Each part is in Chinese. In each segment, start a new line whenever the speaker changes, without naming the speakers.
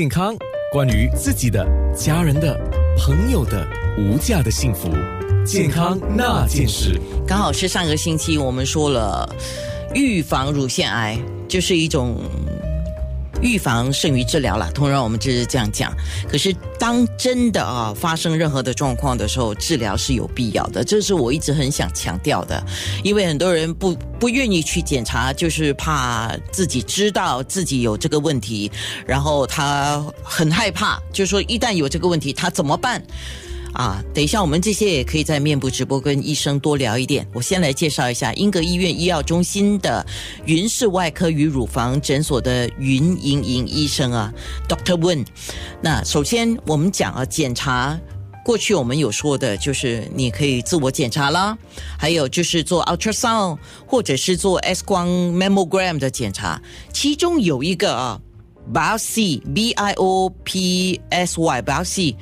健康，关于自己的、家人的、朋友的无价的幸福，健康那件事。
刚好是上个星期我们说了，预防乳腺癌就是一种预防胜于治疗了。通常我们就是这样讲。可是当真的啊发生任何的状况的时候，治疗是有必要的。这是我一直很想强调的，因为很多人不不愿意去检查，就是怕自己知道自己有这个问题，然后他很害怕，就是说一旦有这个问题，他怎么办？啊，等一下，我们这些也可以在面部直播跟医生多聊一点。我先来介绍一下英格医院医药中心的云氏外科与乳房诊所的云莹莹医生啊，Doctor Wen。那首先我们讲啊，检查。过去我们有说的，就是你可以自我检查啦，还有就是做 ultrasound 或者是做 X 光 mammogram 的检查，其中有一个啊，biopsy b i o p s y biopsy。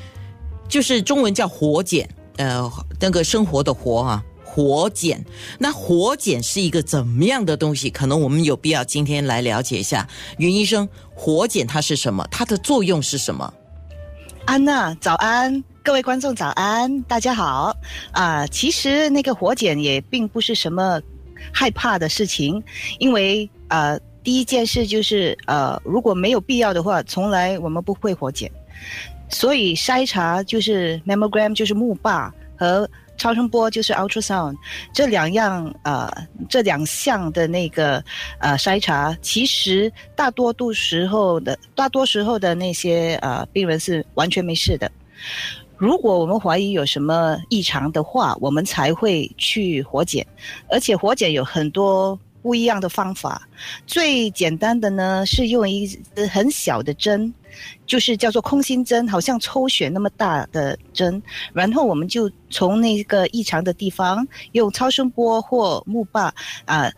就是中文叫活检，呃，那个生活的活啊，活检。那活检是一个怎么样的东西？可能我们有必要今天来了解一下。云医生，活检它是什么？它的作用是什么？
安娜，早安，各位观众早安，大家好啊。其实那个活检也并不是什么害怕的事情，因为呃，第一件事就是呃，如果没有必要的话，从来我们不会活检。所以筛查就是 mammogram，就是钼靶和超声波就是 ultrasound 这两样呃这两项的那个呃筛查，其实大多度时候的大多时候的那些呃病人是完全没事的。如果我们怀疑有什么异常的话，我们才会去活检，而且活检有很多。不一样的方法，最简单的呢是用一支很小的针，就是叫做空心针，好像抽血那么大的针，然后我们就从那个异常的地方用超声波或木棒啊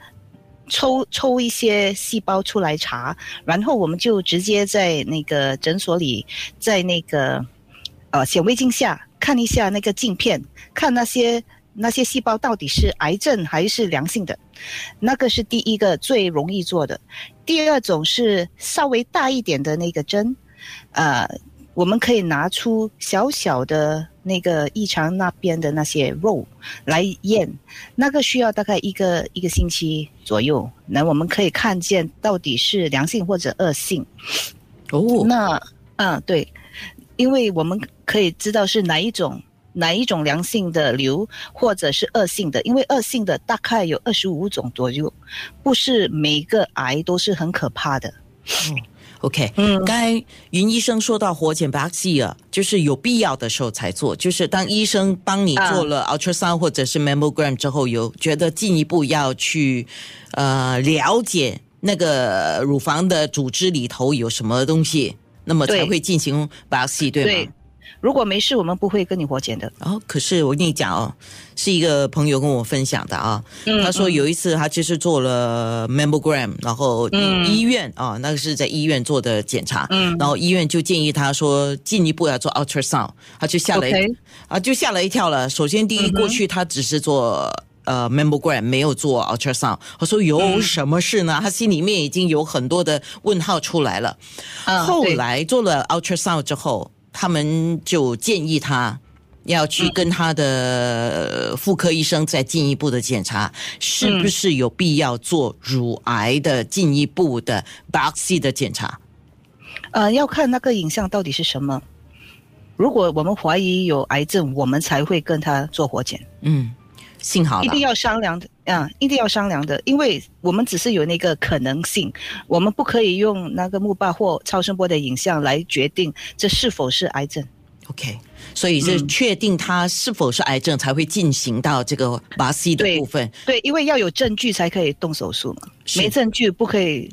抽抽一些细胞出来查，然后我们就直接在那个诊所里，在那个呃显微镜下看一下那个镜片，看那些。那些细胞到底是癌症还是良性的？那个是第一个最容易做的。第二种是稍微大一点的那个针，呃，我们可以拿出小小的那个异常那边的那些肉来验，那个需要大概一个一个星期左右。那我们可以看见到底是良性或者恶性。
哦，
那嗯对，因为我们可以知道是哪一种。哪一种良性的瘤，或者是恶性的？因为恶性的大概有二十五种左右，不是每个癌都是很可怕的。
嗯，OK，嗯，刚才云医生说到活检 b a x i 啊，就是有必要的时候才做，就是当医生帮你做了 ultrasound 或者是 mammogram 之后，有觉得进一步要去呃了解那个乳房的组织里头有什么东西，那么才会进行 b a x i 对吗？
如果没事，我们不会跟你活检的。
哦，可是我跟你讲哦，是一个朋友跟我分享的啊。他说有一次他就是做了 mammogram，然后医院啊，那个是在医院做的检查，然后医院就建议他说进一步要做 ultrasound，他就吓了一啊，就吓了一跳了。首先第一，过去他只是做呃 mammogram，没有做 ultrasound。他说有什么事呢？他心里面已经有很多的问号出来了。后来做了 ultrasound 之后。他们就建议他要去跟他的妇科医生再进一步的检查，是不是有必要做乳癌的进一步的 biopsy 的检查？
呃，要看那个影像到底是什么。如果我们怀疑有癌症，我们才会跟他做活检。
嗯。幸好
一定要商量的，啊，一定要商量的，因为我们只是有那个可能性，我们不可以用那个木霸或超声波的影像来决定这是否是癌症。
OK，所以是确定它是否是癌症才会进行到这个拔 C 的部分。
对，因为要有证据才可以动手术嘛，没证据不可以。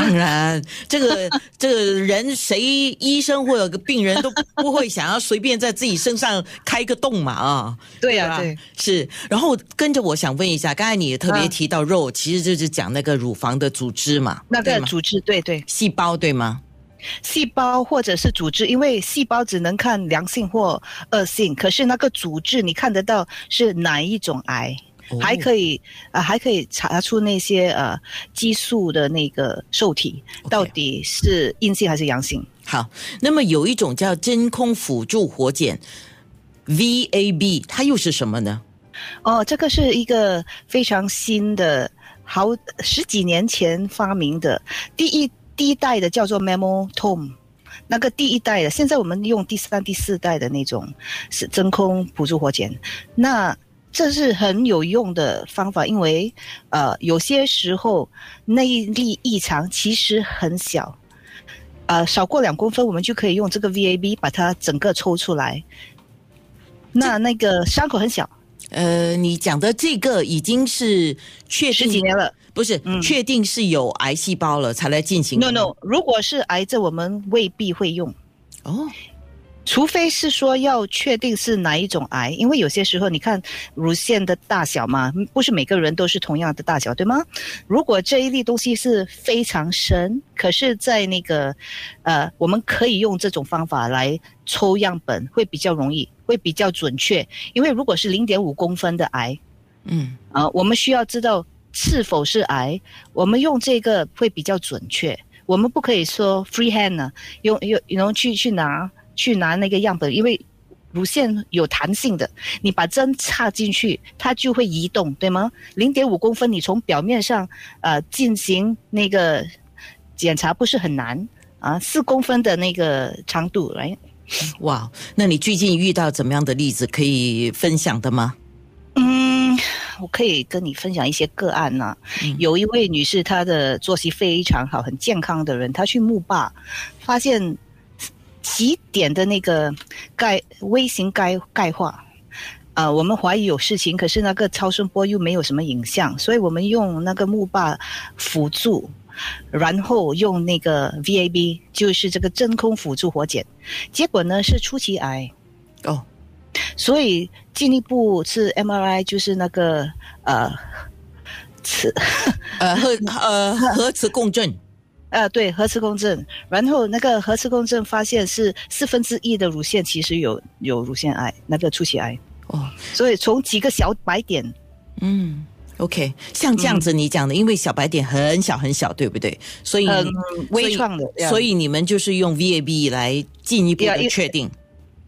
当然，这个 这个人谁医生或者个病人都不会想要随便在自己身上开个洞嘛啊？
对呀，对，
是。然后跟着我想问一下，刚才你也特别提到肉，其实就是讲那个乳房的组织嘛？
那个组织，对对，
细胞对吗？
细胞或者是组织，因为细胞只能看良性或恶性，可是那个组织你看得到是哪一种癌？还可以啊、还可以查出那些呃激素的那个受体到底是阴性还是阳性。
好，那么有一种叫真空辅助活检 VAB，它又是什么呢？
哦，这个是一个非常新的，好十几年前发明的，第一第一代的叫做 Memotome，那个第一代的，现在我们用第三、第四代的那种是真空辅助活检，那这是很有用的方法，因为呃有些时候内力异常其实很小。呃，少过两公分，我们就可以用这个 VAB 把它整个抽出来。那那个伤口很小，
呃，你讲的这个已经是确
十几年了。
不是、
嗯
确定是有癌细胞了才来进行
No No，如果是癌症，我们未必会用，
哦，
除非是说要确定是哪一种癌，因为有些时候你看乳腺的大小嘛，不是每个人都是同样的大小，对吗？如果这一粒东西是非常深，可是，在那个呃，我们可以用这种方法来抽样本，会比较容易，会比较准确。因为如果是零点五公分的癌，
嗯
啊、我们需要知道是否是癌，我们用这个会比较准确。我们不可以说 free hand 呢，用用然后去去拿去拿那个样本，因为乳腺有弹性的，你把针插进去，它就会移动，对吗？零点五公分，你从表面上呃进行那个检查不是很难啊，四公分的那个长度来。
哇，那你最近遇到怎么样的例子可以分享的吗？
嗯，我可以跟你分享一些个案呐、
嗯
有一位女士，她的作息非常好，很健康的人，她去木坝，发现起点的那个钙微型钙钙化。啊、我们怀疑有事情，可是那个超声波又没有什么影像，所以我们用那个木坝辅助，然后用那个 VAB，就是这个真空辅助活检，结果呢是初期癌。
哦，
所以进一步是 MRI，就是那个呃，磁
呃核呃核磁共振，
呃对核磁共振，然后那个核磁共振发现是四分之一的乳腺其实有有乳腺癌，那个初期癌，
哦，
所以从几个小白点，
嗯。OK，像这样子你讲的，因为小白点很小很小，对不对？所以
很
所以
微创的，
所以你们就是用 VAB 来进一步的确定。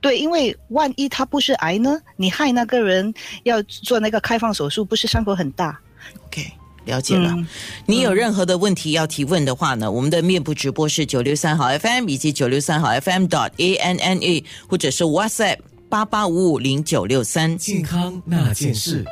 对，因为万一它不是癌呢，你害那个人要做那个开放手术，不是伤口很大
？OK，了解了。
嗯
你有任何的问题要提问的话呢，我们的面部直播是九六三号 FM 以及九六三号 FM dot A N N A，或者是 WhatsApp 八八五五零九六三。
健康那件事。